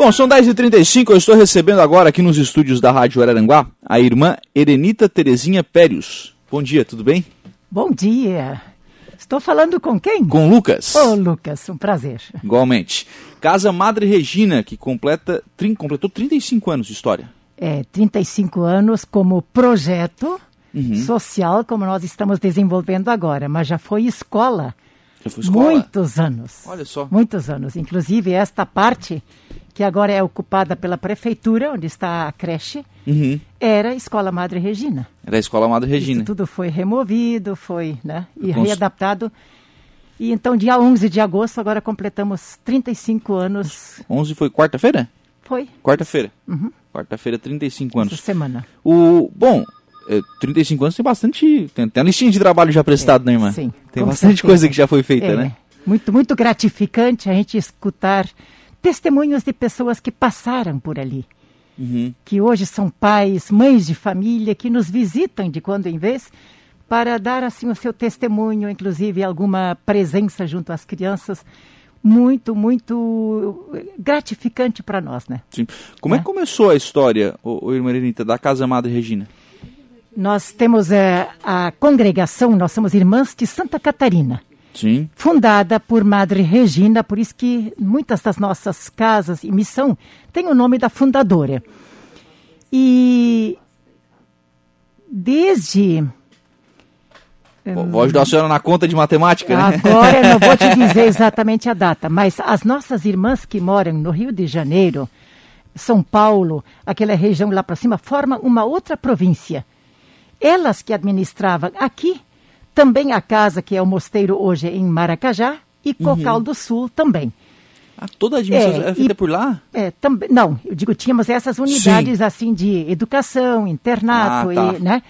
Bom, são 10h35, eu estou recebendo agora aqui nos estúdios da Rádio Araranguá a irmã Erenita Terezinha Périos. Bom dia, tudo bem? Bom dia. Estou falando com quem? Com Lucas. Ô, Lucas, um prazer. Igualmente. Casa Madre Regina, que completa, trin, completou 35 anos de história. É, 35 anos como projeto uhum. social, como nós estamos desenvolvendo agora, mas já foi escola. Muitos anos. Olha só. Muitos anos. Inclusive, esta parte, que agora é ocupada pela prefeitura, onde está a creche, uhum. era a Escola Madre Regina. Era a Escola Madre Regina. Isso tudo foi removido, foi, né, e Cons... readaptado. E então, dia 11 de agosto, agora completamos 35 anos. 11 foi quarta-feira? Foi. Quarta-feira. Uhum. Quarta-feira, 35 anos. Essa semana. O, bom, 35 é, anos tem bastante. Tem, tem uma listinha de trabalho já prestado, é, né, irmã? Sim. Tem bastante certeza. coisa que já foi feita, é, né? Muito, muito gratificante a gente escutar testemunhos de pessoas que passaram por ali. Uhum. Que hoje são pais, mães de família, que nos visitam de quando em vez para dar assim o seu testemunho, inclusive alguma presença junto às crianças muito, muito gratificante para nós, né? Sim. Como é. é que começou a história, o, o irmã Renita, da Casa Madre Regina? Nós temos é, a congregação, nós somos irmãs de Santa Catarina. Sim. Fundada por Madre Regina, por isso que muitas das nossas casas e missão têm o nome da fundadora. E desde Vou ajudar a senhora na conta de matemática, né? Agora eu não vou te dizer exatamente a data, mas as nossas irmãs que moram no Rio de Janeiro, São Paulo, aquela região lá para cima, formam uma outra província. Elas que administravam aqui, também a casa que é o mosteiro hoje em Maracajá e Cocal uhum. do Sul também. Ah, toda a administração é, é feita e, por lá? É, também, não, eu digo, tínhamos essas unidades Sim. assim de educação, internato, ah, tá. e, né?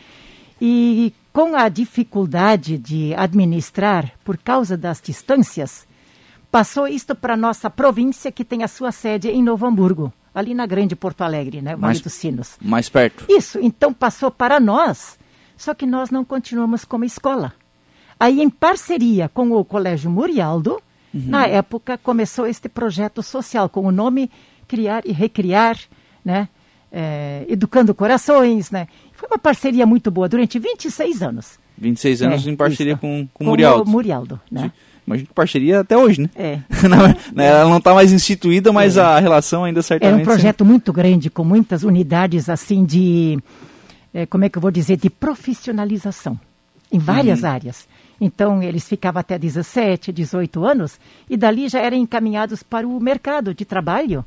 E com a dificuldade de administrar por causa das distâncias, passou isto para nossa província, que tem a sua sede em Novo Hamburgo, ali na Grande Porto Alegre, né? Vale mais, dos Sinos. Mais perto. Isso, então passou para nós, só que nós não continuamos como escola. Aí, em parceria com o Colégio Murialdo, uhum. na época começou este projeto social com o nome Criar e Recriar, né? É, educando corações, né? Foi uma parceria muito boa durante 26 anos. 26 anos é, em parceria isso. com, com, com Murialdo. Com Murialdo, né? Imagino que parceria até hoje, né? É. Né, ela não está mais instituída, mas é. a relação ainda certamente... É um projeto muito grande, com muitas unidades, assim, de... É, como é que eu vou dizer? De profissionalização, em várias uhum. áreas. Então, eles ficavam até 17, 18 anos, e dali já eram encaminhados para o mercado de trabalho.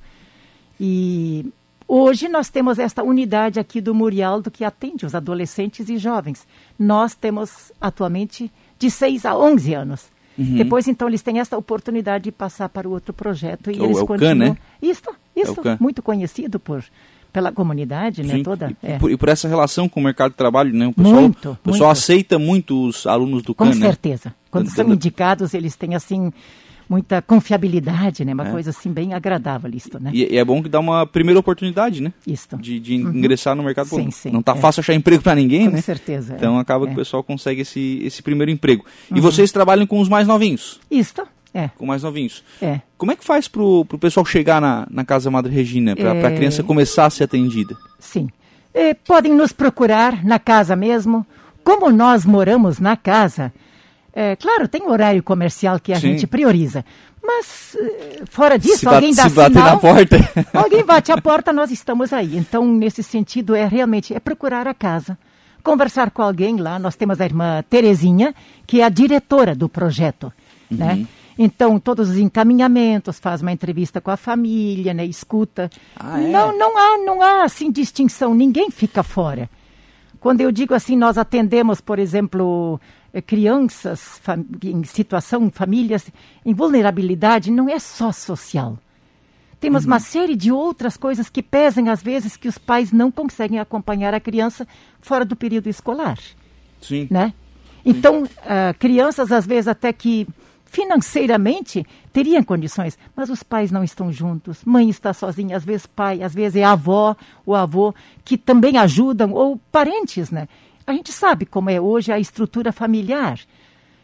E Hoje nós temos esta unidade aqui do Murialdo que atende os adolescentes e jovens. Nós temos atualmente de 6 a 11 anos. Uhum. Depois, então, eles têm essa oportunidade de passar para o outro projeto e é eles é o continuam. Can, né? Isso, isso, é muito conhecido por pela comunidade, né, Sim. né, toda. E, é. por, e, por, essa relação com o mercado de trabalho, né, o pessoal, muito, o pessoal muito. aceita muito os alunos do com CAN, Com né? certeza. Quando são indicados, eles têm assim muita confiabilidade, né? Uma é. coisa assim bem agradável isto, né? E, e, é bom que dá uma primeira oportunidade, né? Isto. De, de uhum. ingressar no mercado. Sim, sim, não tá é. fácil achar emprego para ninguém, com né? Com certeza. Então acaba que o é. pessoal consegue esse, esse primeiro emprego. Uhum. E vocês trabalham com os mais novinhos? Isto. É. Com mais novinhos. É. Como é que faz pro, pro pessoal chegar na, na Casa Madre Regina, para é... a criança começar a ser atendida? Sim. É, podem nos procurar na casa mesmo. Como nós moramos na casa, é, claro, tem horário comercial que a Sim. gente prioriza. Mas, eh, fora disso, se alguém dá se bater sinal, na porta. alguém bate a porta, nós estamos aí. Então, nesse sentido, é realmente é procurar a casa, conversar com alguém lá. Nós temos a irmã Terezinha, que é a diretora do projeto, uhum. né? Então, todos os encaminhamentos, faz uma entrevista com a família, né? Escuta. Ah, é? Não, não há, não há assim distinção. Ninguém fica fora. Quando eu digo assim, nós atendemos, por exemplo, crianças em situação, famílias em vulnerabilidade, não é só social. Temos uhum. uma série de outras coisas que pesam, às vezes, que os pais não conseguem acompanhar a criança fora do período escolar. Sim. Né? Então, uh, crianças, às vezes, até que financeiramente teriam condições, mas os pais não estão juntos, mãe está sozinha, às vezes pai, às vezes é avó, o avô, que também ajudam, ou parentes, né? A gente sabe como é hoje a estrutura familiar.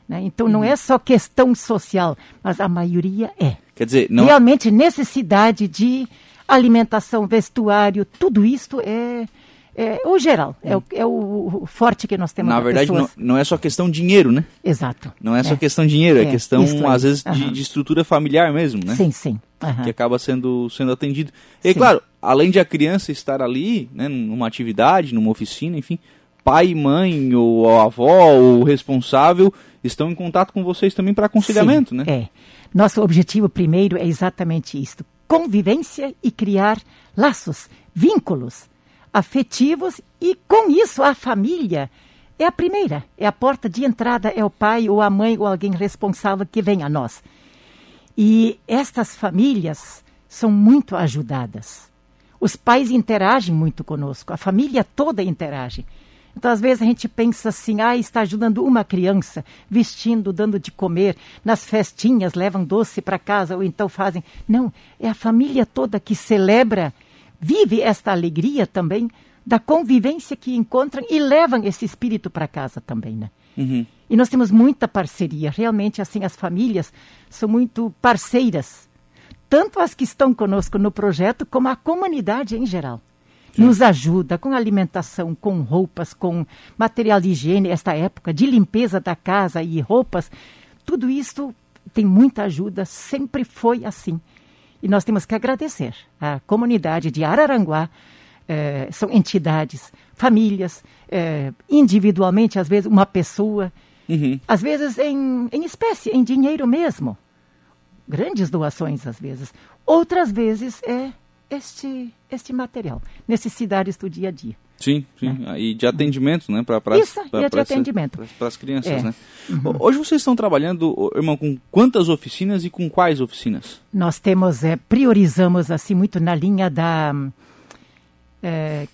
Né? Então não é só questão social, mas a maioria é. Quer dizer, não... realmente necessidade de alimentação, vestuário, tudo isso é, é o geral, é, o, é o forte que nós temos. Na verdade, não, não, é só questão de dinheiro, né? Exato. Não é só é. questão de dinheiro, é, é questão, às vezes, uhum. de, de, estrutura familiar mesmo, né? Sim, sim. Uhum. Que acaba sendo, sendo atendido. E, sim. claro, além de a criança estar ali, né, numa atividade, numa oficina, enfim, pai, mãe, ou a avó, ou o responsável estão em contato com vocês também para aconselhamento, Sim, né? É. Nosso objetivo primeiro é exatamente isto: convivência e criar laços, vínculos afetivos e com isso a família é a primeira, é a porta de entrada, é o pai ou a mãe ou alguém responsável que vem a nós. E estas famílias são muito ajudadas. Os pais interagem muito conosco, a família toda interage. Então, às vezes, a gente pensa assim, ah, está ajudando uma criança, vestindo, dando de comer, nas festinhas, levam doce para casa, ou então fazem. Não, é a família toda que celebra, vive esta alegria também da convivência que encontram e levam esse espírito para casa também, né? Uhum. E nós temos muita parceria. Realmente, assim, as famílias são muito parceiras. Tanto as que estão conosco no projeto, como a comunidade em geral nos ajuda com alimentação, com roupas, com material de higiene, esta época de limpeza da casa e roupas. Tudo isso tem muita ajuda, sempre foi assim. E nós temos que agradecer a comunidade de Araranguá, eh, são entidades, famílias, eh, individualmente, às vezes uma pessoa, uhum. às vezes em, em espécie, em dinheiro mesmo. Grandes doações, às vezes. Outras vezes é este, este material, necessidades do dia a dia. Sim, sim. Né? E de atendimento, né? Para Isso, pra, e de atendimento. Para as crianças, é. né? Uhum. Hoje vocês estão trabalhando, irmão, com quantas oficinas e com quais oficinas? Nós temos, é, priorizamos assim muito na linha da, é,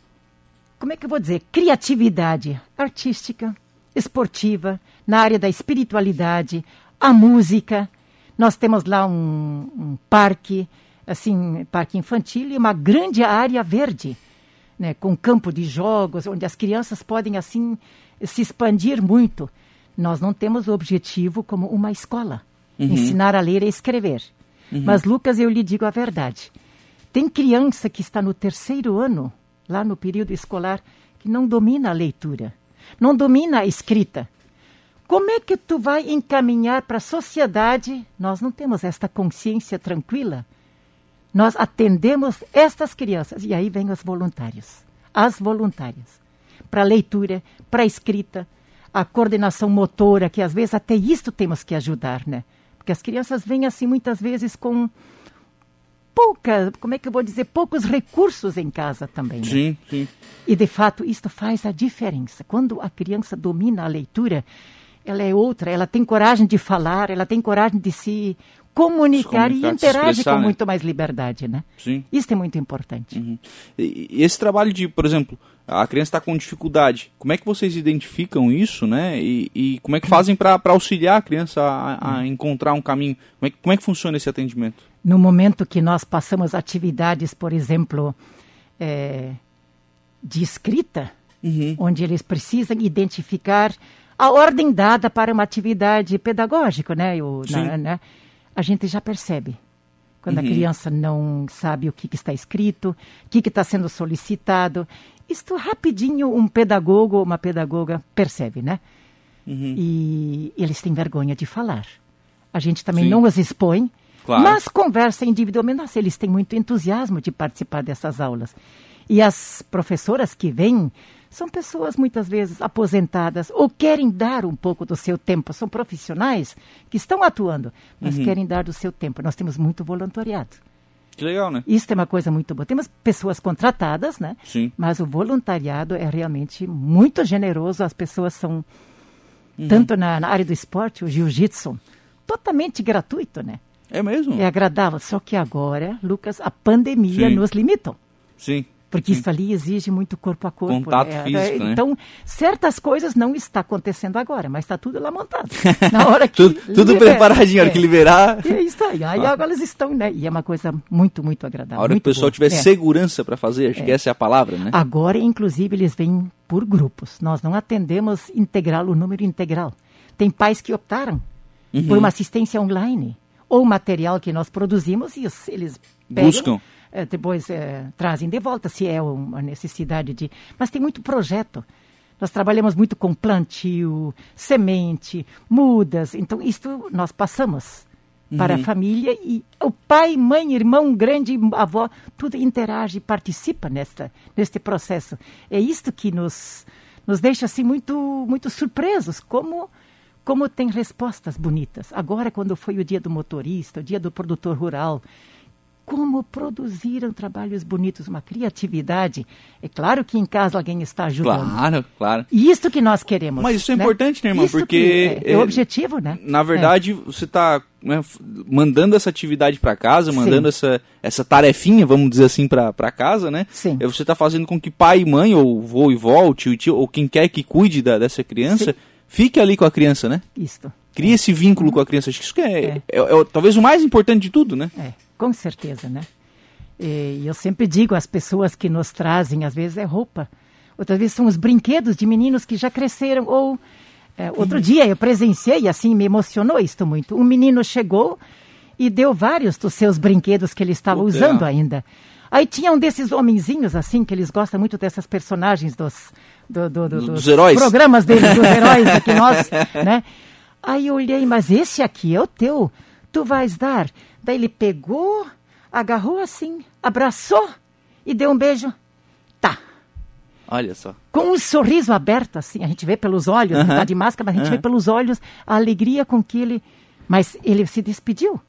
como é que eu vou dizer, criatividade artística, esportiva, na área da espiritualidade, a música. Nós temos lá um, um parque assim, parque infantil e uma grande área verde, né, com campo de jogos, onde as crianças podem, assim, se expandir muito. Nós não temos o objetivo como uma escola, uhum. ensinar a ler e escrever. Uhum. Mas, Lucas, eu lhe digo a verdade. Tem criança que está no terceiro ano, lá no período escolar, que não domina a leitura, não domina a escrita. Como é que tu vai encaminhar para a sociedade? Nós não temos esta consciência tranquila nós atendemos estas crianças. E aí vem os voluntários, as voluntárias, para leitura, para escrita, a coordenação motora, que às vezes até isto temos que ajudar, né? Porque as crianças vêm assim muitas vezes com pouca, como é que eu vou dizer, poucos recursos em casa também. Né? Sim, sim. E de fato isto faz a diferença. Quando a criança domina a leitura, ela é outra, ela tem coragem de falar, ela tem coragem de se comunicar, e interage com né? muito mais liberdade, né? Sim. Isso é muito importante. Uhum. E, esse trabalho de, por exemplo, a criança está com dificuldade, como é que vocês identificam isso, né? E, e como é que fazem para auxiliar a criança a, a, uhum. encontrar um caminho? Como é, como é que funciona esse atendimento? No momento que nós passamos atividades, por exemplo, é, de escrita, uhum. onde eles precisam identificar a ordem dada para uma atividade pedagógica, né? O, na, né? A gente já percebe. Quando uhum. a criança não sabe o que, que está escrito, o que, está sendo solicitado. Isto rapidinho um pedagogo ou uma pedagoga percebe, né? Uhum. E, e eles têm vergonha de falar. A gente também Sim. não os expõe, claro. mas conversa individualmente. Nossa, eles têm muito entusiasmo de participar dessas aulas. E as professoras que vêm são pessoas muitas vezes aposentadas ou querem dar um pouco do seu tempo. São profissionais que estão atuando, mas uhum. querem dar do seu tempo. Nós temos muito voluntariado. Que legal, né? Isso é uma coisa muito boa. Temos pessoas contratadas, né? Sim. Mas o voluntariado é realmente muito generoso. As pessoas são, uhum. tanto na, na, área do esporte, o jiu-jitsu, totalmente gratuito, né? É mesmo? É agradável. Só que agora, Lucas, a pandemia Sim. nos limitou. Sim. Porque isso ali exige muito corpo a corpo. Contato né? físico, né? Então, certas coisas não está acontecendo agora, mas está tudo lá montado. Na hora que tudo, tudo preparadinho, a hora que é. liberar. É isso aí. Aí ah. agora eles estão, né? E é uma coisa muito, muito agradável. A hora que o pessoal boa. tiver é. segurança para fazer, acho é. que essa é a palavra, né? Agora, inclusive, eles vêm por grupos. Nós não atendemos integral, o número integral. Tem pais que optaram uhum. por uma assistência online ou material que nós produzimos e eles pegam, buscam depois eh, trazem de volta se é uma necessidade de. Mas tem muito projeto. Nós trabalhamos muito com plantio, semente, mudas. Então, isto nós passamos para a família e o pai, mãe, irmão, grande, avó, tudo interage, participa nesta, neste processo. É isto que nos, nos deixa assim muito, muito surpresos, como como tem respostas bonitas. Agora, quando foi o dia do motorista, o dia do produtor rural, como produziram trabalhos bonitos, uma criatividade. É claro que em casa alguém está ajudando. Claro, claro. E isso que nós queremos. Mas isso é né? importante, né, irmão? Isso Porque que é, é o objetivo, né? Na verdade, você está né, mandando essa atividade para casa, mandando essa, essa tarefinha, vamos dizer assim, para casa, né? Sim. Você está fazendo com que pai e mãe, ou vô e vó, ou tio e tio, ou quem quer que cuide da, dessa criança, Sim. fique ali com a criança, né? Isto. Cria esse vínculo com a criança. Acho que isso que é, É. é- é talvez o mais importante de tudo, né? É, com certeza, né? E eu sempre digo às pessoas que nos trazem, às vezes é roupa, outras vezes são os brinquedos de meninos que já cresceram. Ou é, outro dia eu presenciei, assim, me emocionou isto muito. Um menino chegou e deu vários dos seus brinquedos que ele estava Puta, usando ainda. Aí tinha um desses homenzinhos, assim, que eles gostam muito dessas personagens dos, do- do- do- Do- dos heróis. programas deles, dos heróis aqui nós, né? Aí eu olhei, mas esse aqui é o teu, tu vais dar. Daí ele pegou, agarrou assim, abraçou e deu um beijo. Tá. Olha só. Com um sorriso aberto, assim, a gente vê pelos olhos, Aham. não tá de máscara, mas a gente vê Aham. pelos olhos a alegria com que ele. Mas ele se despediu.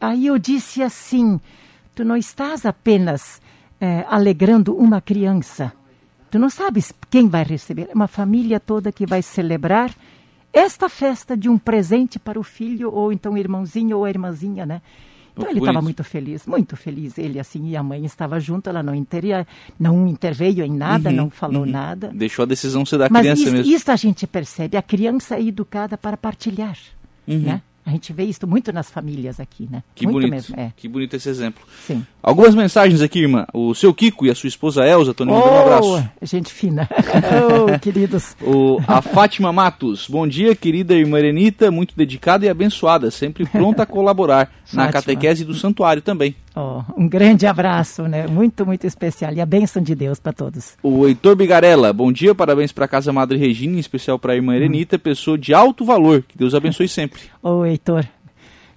Aí eu disse assim: tu não estás apenas eh, alegrando uma criança, tu não sabes quem vai receber. É uma família toda que vai celebrar esta festa de um presente para o filho, ou então irmãozinho ou irmãzinha, né? Então ele estava muito feliz, muito feliz. Ele assim, e a mãe estava junto, ela não, interia, não interveio em nada, Uhum, não falou uhum. nada. Deixou a decisão ser da Mas criança isso, mesmo. isso a gente percebe. A criança é educada para partilhar. Uhum. Né? A gente vê isso muito nas famílias aqui, né? Que muito bonito. mesmo. É. Que bonito esse exemplo. Sim. Algumas mensagens aqui, irmã. O seu Kiko e a sua esposa Elza estão mandando um Oh, abraço. gente fina. oh, queridos. O, a Fátima Matos. Bom dia, querida irmã Erenita, muito dedicada e abençoada, sempre pronta a colaborar na catequese do santuário também. Oh, um grande abraço, né? Muito, muito especial. E a bênção de Deus para todos. O Heitor Bigarella. Bom dia, parabéns para a Casa Madre Regina, em especial para a irmã Erenita, pessoa de alto valor. Que Deus abençoe sempre. Ô, Heitor.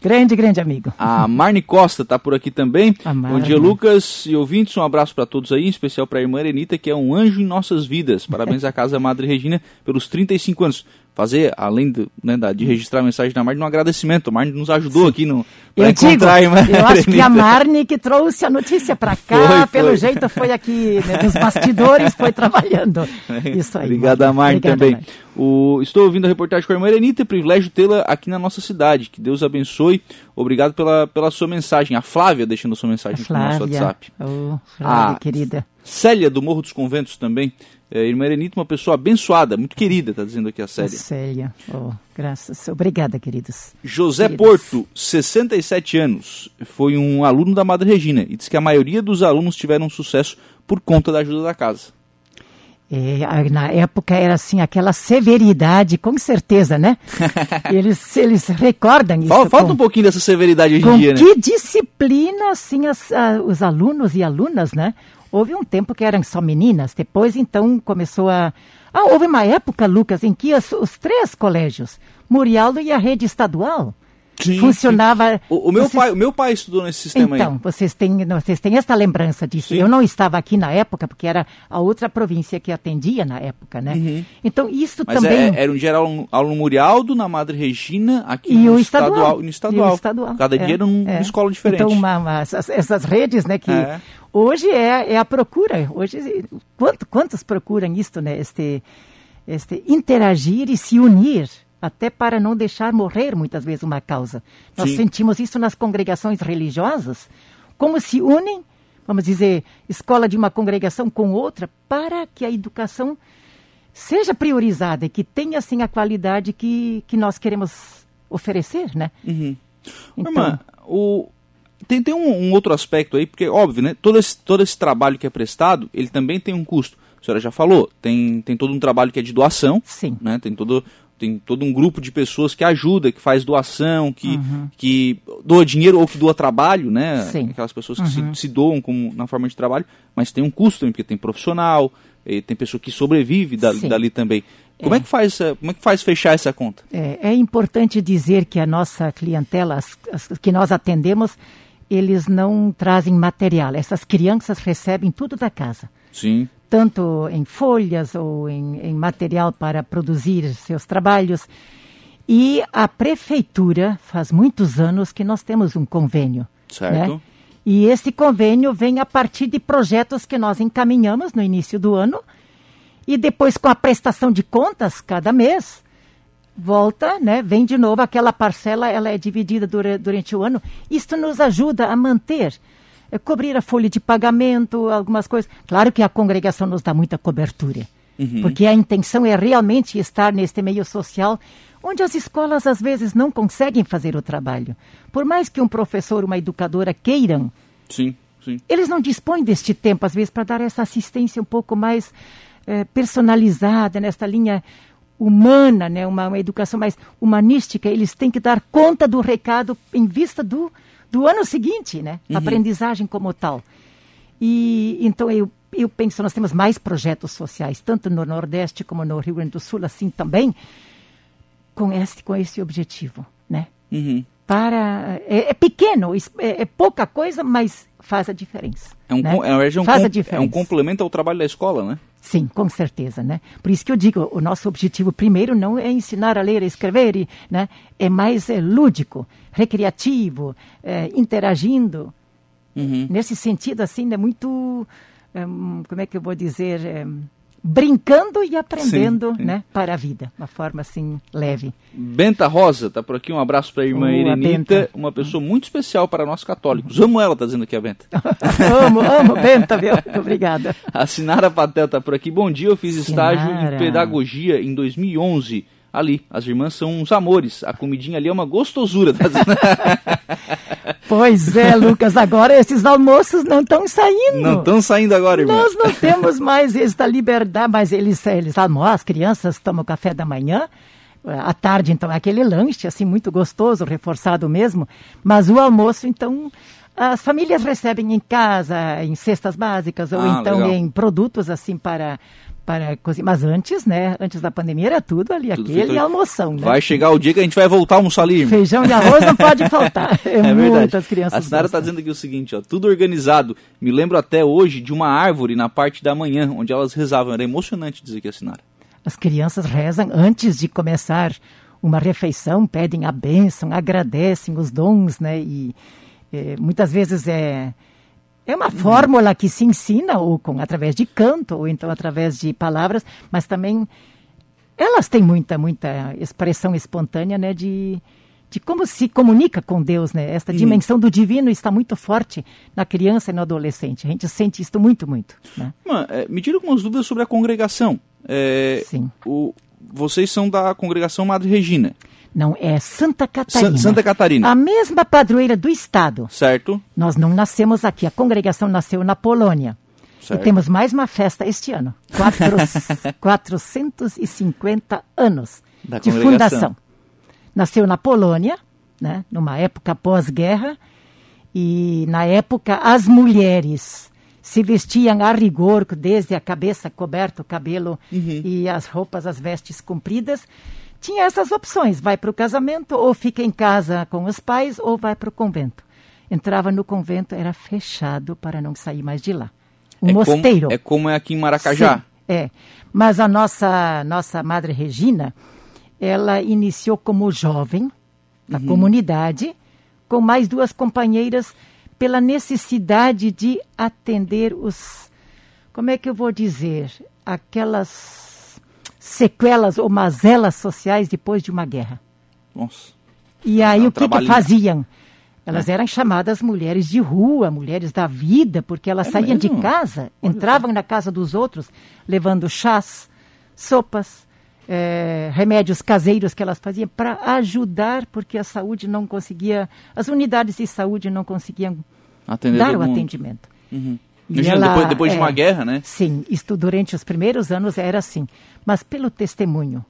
Grande, grande amigo. A Marne Costa está por aqui também. Bom dia, Lucas e ouvintes. Um abraço para todos aí, em especial para a irmã Erenita, que é um anjo em nossas vidas. Parabéns à Casa Madre Regina pelos 35 anos. Fazer, além do, né, da- de registrar a mensagem da Marne, um agradecimento. A Marne nos ajudou aqui no, pra Eu digo, encontrar a irmã eu acho que a. Marne que trouxe a notícia para cá, Foi, pelo foi. jeito foi aqui né, nos bastidores, foi trabalhando. Isso aí. Obrigado a Marne Obrigada, também. Marne. O, estou ouvindo a reportagem com a irmã Erenita, é privilégio tê-la aqui na nossa cidade. Que Deus abençoe. Obrigado pela, pela sua mensagem. A Flávia deixando a sua mensagem no nosso. WhatsApp. Oh, Flávia, Ah, querida. Célia do Morro dos Conventos também. É, irmã Erenita, uma pessoa abençoada, muito querida, está dizendo aqui a Célia. Célia. Oh, graças. Obrigada, queridos. José Queridos. Porto, 67 anos, foi um aluno da Madre Regina e diz que a maioria dos alunos tiveram sucesso por conta da ajuda da casa. É, na época era assim, aquela severidade, com certeza, né? eles, eles recordam isso. Fal- Falta com, um pouquinho dessa severidade hoje em dia, né? que disciplina, assim, as- a- os alunos e alunas, né? Houve um tempo que eram só meninas, depois então começou a... Ah, houve uma época, Lucas, em que os, três colégios, Murialdo e a rede estadual, Sim, funcionava... O, o meu, Vocês- pai, o meu pai estudou nesse sistema Então, aí. vocês têm, vocês têm essa lembrança disso. Sim. Eu não estava aqui na época, porque era a outra província que atendia na época, né? Então, isso Uhum. Mas também... é, era um geral aluno, Murialdo, na Madre Regina, aqui no estadual. e no estadual. E o estadual. Cada é, dia era é. uma escola diferente. Então, uma- uma- essas, essas redes, né, que É. hoje é, é a procura. Hoje, quanto, quantos procuram isto, né? Este, este interagir e se unir, até para não deixar morrer muitas vezes uma causa. Nós Sim. sentimos isso nas congregações religiosas, como se unem, vamos dizer, escola de uma congregação com outra, para que a educação seja priorizada e que tenha assim a qualidade que, que nós queremos oferecer, né? Uhum. Então- Irmã, o... tem, tem um, um outro aspecto aí, porque, óbvio, né? Todo esse, todo esse trabalho que é prestado, ele também tem um custo. A senhora já falou, tem, tem todo um trabalho que é de doação, Sim. né? Tem todo. Tem todo um grupo de pessoas que ajuda, que faz doação, que, uhum. que doa dinheiro ou que doa trabalho, né? Sim. Aquelas pessoas que uhum. se, se, doam como na forma de trabalho, mas tem um custo também, porque tem profissional, tem pessoa que sobrevive da, dali também. Como é. é. que faz, como é que faz fechar essa conta? É, é importante dizer que a nossa clientela, as, as, que nós atendemos, eles não trazem material. Essas crianças recebem tudo da casa. Sim. Tanto em folhas ou em, em material para produzir seus trabalhos. E a prefeitura, faz muitos anos que nós temos um convênio. Certo. Né? E esse convênio vem a partir de projetos que nós encaminhamos no início do ano. E depois, com a prestação de contas cada mês, volta, né, vem de novo aquela parcela, ela é dividida dura, durante o ano. Isto nos ajuda a manter, cobrir a folha de pagamento, algumas coisas. Claro que a congregação nos dá muita cobertura, uhum. porque a intenção é realmente estar neste meio social onde as escolas às vezes não conseguem fazer o trabalho. Por mais que um professor, uma educadora queiram, sim, sim. eles não dispõem deste tempo, às vezes, para dar essa assistência um pouco mais é, personalizada, nesta linha humana, né, uma, uma, educação mais humanística, eles têm que dar conta do recado em vista do, do ano seguinte, né? Uhum. Aprendizagem como tal. E então eu, eu penso, nós temos mais projetos sociais, tanto no Nordeste como no Rio Grande do Sul, assim também, com esse, com esse objetivo, né? Uhum. Para, é, é pequeno, é, é, pouca coisa, mas faz a diferença. É um, né? é, um, faz a diferença. é um complemento ao trabalho da escola, né? Sim, com certeza, né? Por isso que eu digo, o nosso objetivo primeiro não é ensinar a ler, a escrever, né? É mais é, lúdico, recreativo, é, interagindo. Uhum. Nesse sentido, assim, é muito, é, como é que eu vou dizer, é, brincando e aprendendo, sim, né, para a vida, uma forma assim leve. Benta Rosa tá por aqui, um abraço para a irmã Irenita, uma pessoa muito especial para nós católicos. Amo ela, tá dizendo aqui a Benta. amo, amo Benta, viu? Obrigada. A Sinara Patel tá por aqui. Bom dia, eu fiz Sinara. estágio em pedagogia em 2011 ali. As irmãs são uns amores. A comidinha ali é uma gostosura. Tá pois é, Lucas. Agora esses almoços não estão saindo. Não estão saindo agora, irmã. Nós não temos mais esta liberdade, mas eles, eles almoçam, as crianças tomam café da manhã. À tarde, então, é aquele lanche, assim, muito gostoso, reforçado mesmo. Mas o almoço, então, as famílias recebem em casa, em cestas básicas, ou ah, então legal. em produtos, assim, para para cozinhar. Mas antes, né? Antes da pandemia era tudo ali, tudo aquele almoção, né? Vai chegar o dia que a gente vai voltar a almoçar ali. Feijão e arroz não pode faltar. É, é muitas crianças. A Sinara está dizendo aqui o seguinte, ó, tudo organizado. Me lembro até hoje de uma árvore na parte da manhã, onde elas rezavam. Era emocionante dizer que a Sinara. As crianças rezam antes de começar uma refeição, pedem a bênção, agradecem os dons, né? E é, muitas vezes é é uma fórmula que se ensina ou com através de canto ou então através de palavras, mas também elas têm muita muita expressão espontânea, né, de de como se comunica com Deus, né? Esta dimensão do divino está muito forte na criança e no adolescente. A gente sente isso muito, muito. Né? Mano, é, me tira algumas dúvidas sobre a congregação. É, Sim. O, vocês são da congregação Madre Regina. Não, é Santa Catarina. Santa Catarina. A mesma padroeira do Estado. Certo. Nós não nascemos aqui, a congregação nasceu na Polônia. Certo. E temos mais uma festa este ano. Quatro, 450 anos da de fundação. Nasceu na Polônia, né, numa época pós-guerra, e na época as mulheres se vestiam a rigor, desde a cabeça coberta, o cabelo uhum. e as roupas, as vestes compridas tinha essas opções: vai para o casamento, ou fica em casa com os pais, ou vai para o convento. Entrava no convento, era fechado para não sair mais de lá. Um é mosteiro. Como, é como é aqui em Maracajá. Sim, é. Mas a nossa, nossa Madre Regina, ela iniciou como jovem na uhum. comunidade, com mais duas companheiras, pela necessidade de atender os. Como é que eu vou dizer? Aquelas sequelas ou mazelas sociais depois de uma guerra. Nossa. E aí o que, que faziam? Elas é. eram chamadas mulheres de rua, mulheres da vida, porque elas é saíam mesmo? de casa, Olha entravam na casa dos outros, levando chás, sopas, é, remédios caseiros que elas faziam para ajudar, porque a saúde não conseguia, as unidades de saúde não conseguiam Atender dar o mundo. atendimento. Uhum. Imagina, ela, depois, depois é, de uma é, guerra, né? Sim, isto durante os primeiros anos era assim. Mas pelo testemunho,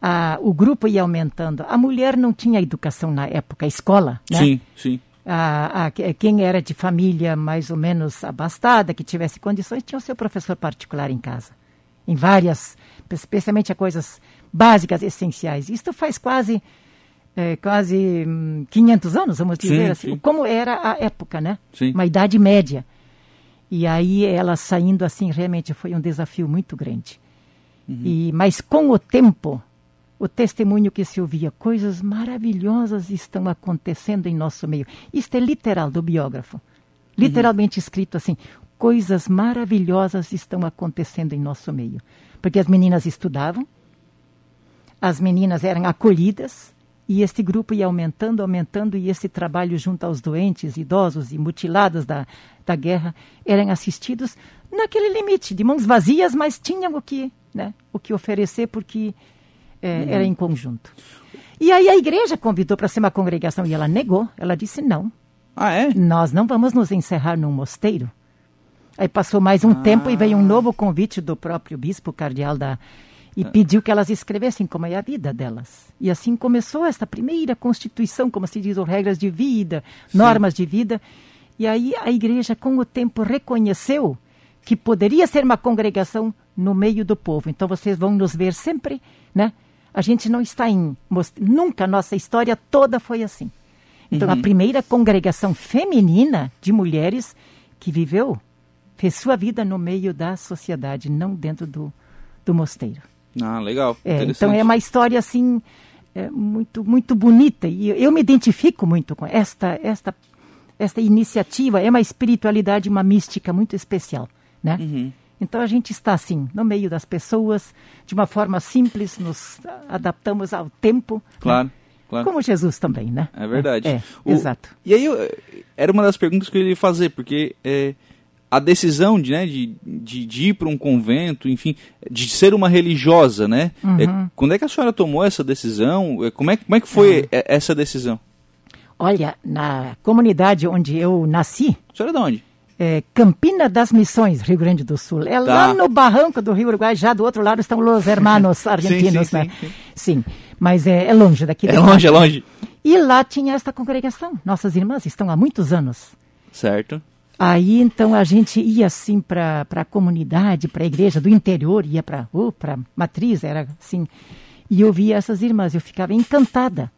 a, o grupo ia aumentando. A mulher não tinha educação na época, escola, né? Sim, sim. A, a, quem era de família mais ou menos abastada, que tivesse condições, tinha o seu professor particular em casa. Em várias, especialmente a coisas básicas, essenciais. Isto faz quase é, quase 500 hum, anos, vamos dizer sim, assim, sim. como era a época, né? Sim. Uma idade média. E aí ela saindo assim realmente foi um desafio muito grande. Uhum. E mas com o tempo, o testemunho que se ouvia, coisas maravilhosas estão acontecendo em nosso meio. Isto é literal do biógrafo. Literalmente uhum. escrito assim, coisas maravilhosas estão acontecendo em nosso meio. Porque as meninas estudavam, as meninas eram acolhidas, e este grupo ia aumentando, aumentando, e esse trabalho junto aos doentes, idosos e mutilados da, da guerra eram assistidos naquele limite, de mãos vazias, mas tinham o que, né, o que oferecer, porque é, uhum. era em conjunto. E aí a igreja convidou para ser uma congregação e ela negou, ela disse não. Ah, é? Nós não vamos nos encerrar num mosteiro. Aí passou mais um ah. tempo e veio um novo convite do próprio bispo cardeal da e é. pediu que elas escrevessem como é a vida delas. E assim começou esta primeira constituição, como se diz, regras de vida, Sim. normas de vida. E aí a igreja, com o tempo, reconheceu que poderia ser uma congregação no meio do povo. Então vocês vão nos ver sempre, né? A gente não está em. Nunca a nossa história toda foi assim. Então uhum. a primeira congregação feminina de mulheres que viveu fez sua vida no meio da sociedade, não dentro do, do mosteiro. Ah, legal. É, então é uma história assim é, muito muito bonita e eu me identifico muito com esta esta esta iniciativa. É uma espiritualidade, uma mística muito especial, né? Uhum. Então a gente está assim no meio das pessoas de uma forma simples, nos adaptamos ao tempo. Né? Claro. Né? Claro. Como Jesus também, né? É verdade. É, é o, exato. E aí, eu, era uma das perguntas que eu ia fazer, porque é, a decisão de, né, de, de, de ir para um convento, enfim, de ser uma religiosa, né? Uhum. É, quando é que a senhora tomou essa decisão? É, como é, como é que foi uhum. essa decisão? Olha, na comunidade onde eu nasci. A senhora é de onde? É, Campina das Missões, Rio Grande do Sul. É tá. lá no barranco do Rio Uruguai, já do outro lado estão os hermanos argentinos, sim, sim, né? Sim, sim, mas é, é longe daqui. É longe, é longe. E lá tinha esta congregação. Nossas irmãs estão há muitos anos. Certo. Aí então a gente ia assim para a comunidade, para a igreja do interior, ia para oh, a matriz, era assim. E eu via essas irmãs, eu ficava encantada.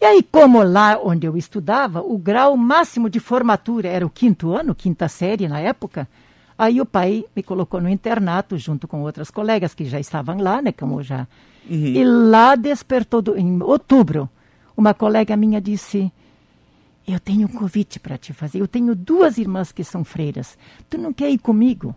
E aí, como lá onde eu estudava, o grau máximo de formatura era o quinto ano, quinta série na época, aí o pai me colocou no internato junto com outras colegas que já estavam lá, né, como já. Uhum. E lá despertou, do, em outubro, uma colega minha disse: eu tenho um convite para te fazer. Eu tenho duas irmãs que são freiras. Tu não quer ir comigo?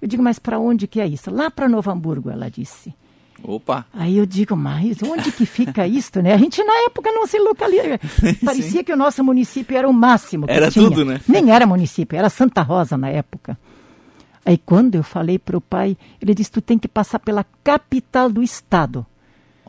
Eu digo, mas para onde que é isso? Lá para Novo Hamburgo, ela disse. Opa! Aí eu digo, mas onde que fica isto, né? A gente na época não se localizava. Parecia que o nosso município era o máximo que Era tinha. tudo, né? Nem era município, era Santa Rosa na época. Aí quando eu falei para o pai, ele disse, tu tem que passar pela capital do estado.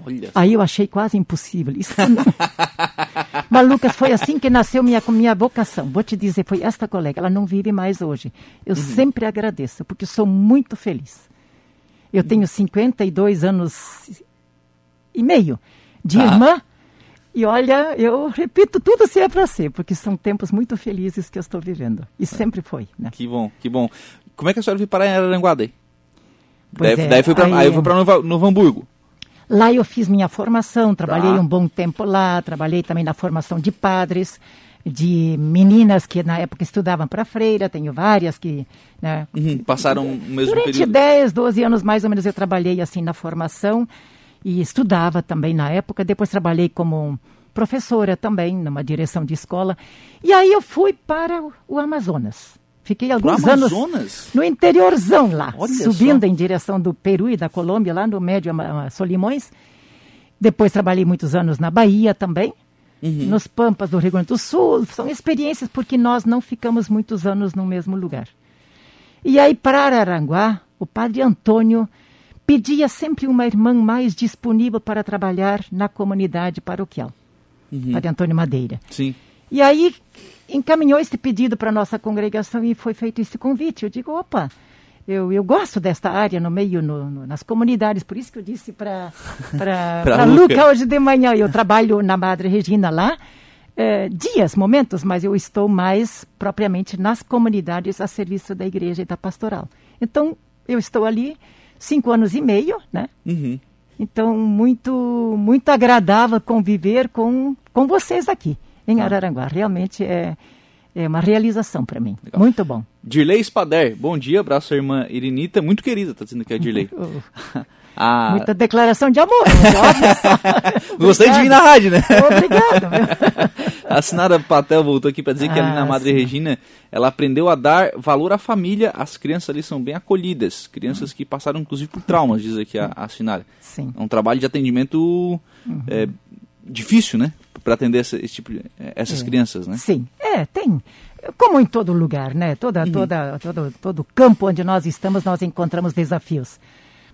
Olha Aí eu achei quase impossível. Isso Mas, Lucas, foi assim que nasceu minha, minha vocação. Vou te dizer, foi esta colega, ela não vive mais hoje. Eu uhum. sempre agradeço, porque sou muito feliz. Eu tenho 52 anos e meio de ah. irmã. E olha, eu repito tudo se é para ser, porque são tempos muito felizes que eu estou vivendo. E sempre foi, né? Que bom, que bom. Como é que a senhora veio parar em Araranguá daí? Daí, é, daí, foi pra, aí, aí eu fui para Novo, Novo Hamburgo. Lá eu fiz minha formação, trabalhei tá. um bom tempo lá, trabalhei também na formação de padres, de meninas que na época estudavam para freira, tenho várias que... Né, uhum, passaram o mesmo durante período? 10, 12 anos mais ou menos eu trabalhei assim na formação e estudava também na época, depois trabalhei como professora também, numa direção de escola, e aí eu fui para o Amazonas. Fiquei alguns anos no interiorzão lá, Olha subindo só. em direção do Peru e da Colômbia, lá no Médio Solimões. Depois trabalhei muitos anos na Bahia também, uhum. nos Pampas do Rio Grande do Sul. São experiências porque nós não ficamos muitos anos no mesmo lugar. E aí, para Araranguá, o padre Antônio pedia sempre uma irmã mais disponível para trabalhar na comunidade paroquial. Uhum. Padre Antônio Madeira. Sim. E aí encaminhou esse pedido para a nossa congregação e foi feito esse convite. Eu digo, opa, eu, eu gosto desta área no meio, no, no, nas comunidades, por isso que eu disse para Luca. Luca. hoje de manhã. Eu trabalho na Madre Regina lá, eh, dias, momentos, mas eu estou mais propriamente nas comunidades a serviço da igreja e da pastoral. Então, eu estou ali cinco anos e meio, né? Uhum. Então, muito, muito agradável conviver com, com vocês aqui em Ah. Araranguá. Realmente é, é uma realização para mim. Legal. Muito bom. Dirley Spader, bom dia, abraço à irmã Irinita, muito querida, tá dizendo que é Dirley. Ah, Muita declaração de amor. só. gostei de vir na rádio, né? Obrigada. A Sinara Patel voltou aqui para dizer que ali na Ah, Madre sim. Regina ela aprendeu a dar valor à família, as crianças ali são bem acolhidas, crianças que passaram inclusive por traumas, diz aqui a, a Sinara. Sim. É um trabalho de atendimento é, difícil, né? Para atender essa, esse tipo de- essas É. crianças, né? Sim, é, tem. Como em todo lugar, né? Toda, toda, todo, todo campo onde nós estamos, nós encontramos desafios.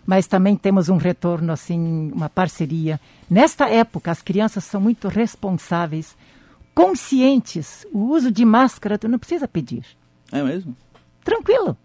Mas também temos um retorno, assim, uma parceria. Nesta época, as crianças são muito responsáveis, conscientes. O uso de máscara, tu não precisa pedir. É mesmo? Tranquilo.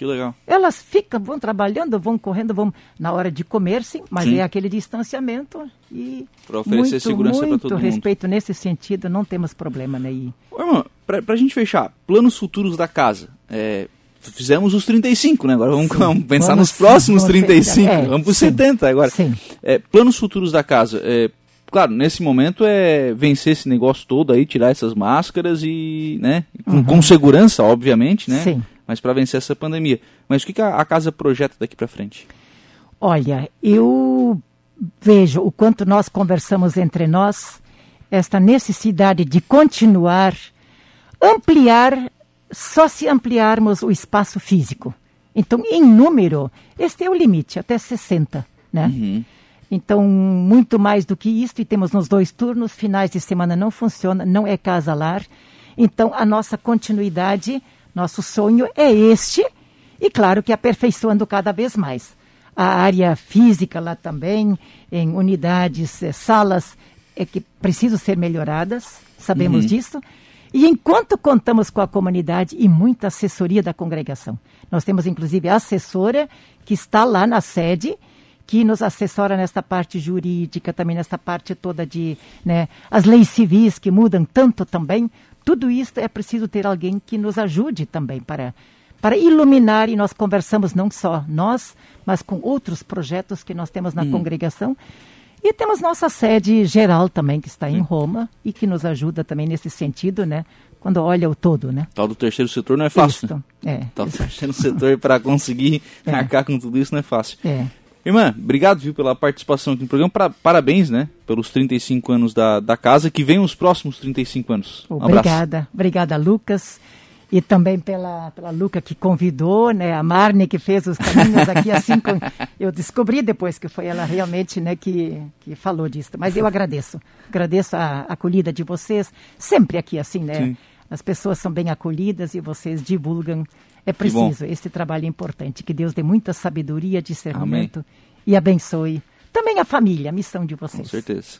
Que legal. Elas ficam, vão trabalhando, vão correndo, vão na hora de comer, sim, mas Sim. é aquele distanciamento e Pra oferecer muito, segurança muito todo mundo. respeito nesse sentido, não temos problema, né? Ô, irmão, pra, pra gente fechar, planos futuros da casa. É, fizemos os 35, né? Agora vamos, vamos pensar Vamos- nos próximos vamos 35. pensar. É, vamos para os sim. 70 agora. Sim. É, planos futuros da casa. É, claro, nesse momento é vencer esse negócio todo aí, tirar essas máscaras e, né? Com, com segurança, obviamente, né? Uhum. Sim. Mas para vencer essa pandemia. Mas o que, que a, a casa projeta daqui para frente? Olha, eu vejo o quanto nós conversamos entre nós, esta necessidade de continuar, ampliar, só se ampliarmos o espaço físico. Então, em número, este é o limite, até 60, né? Uhum. Então, muito mais do que isto, e temos nos dois turnos, finais de semana não funciona, não é casa-lar. Então, a nossa continuidade, nosso sonho é este, e claro que aperfeiçoando cada vez mais. A área física lá também, em unidades, eh, salas, é que precisam ser melhoradas, sabemos disso. E enquanto contamos com a comunidade e muita assessoria da congregação, nós temos inclusive a assessora que está lá na sede, que nos assessora nesta parte jurídica, também nesta parte toda de né, as leis civis que mudam tanto também. Tudo isso é preciso ter alguém que nos ajude também para, para iluminar e nós conversamos não só nós, mas com outros projetos que nós temos na congregação. E temos nossa sede geral também, que está em Roma e que nos ajuda também nesse sentido, né? Quando olha o todo, né? Tal do terceiro setor não é fácil. né? Isto, É, Tal do terceiro setor para conseguir É. arcar com tudo isso não é fácil. é. Irmã, obrigado viu, pela participação aqui no programa. Pra- parabéns, né? Pelos 35 anos da, da casa. Que venham os próximos 35 anos. Um abraço. Obrigada, obrigada, Lucas. E também pela, pela Luca que convidou, né? A Marne que fez os caminhos aqui, assim como eu descobri depois que foi ela realmente, né, que, que falou disso. Mas eu agradeço. Agradeço a acolhida de vocês, sempre aqui assim, né? Sim. As pessoas são bem acolhidas e vocês divulgam. É preciso, esse trabalho é importante. Que Deus dê muita sabedoria, discernimento e abençoe também a família, a missão de Com vocês. certeza.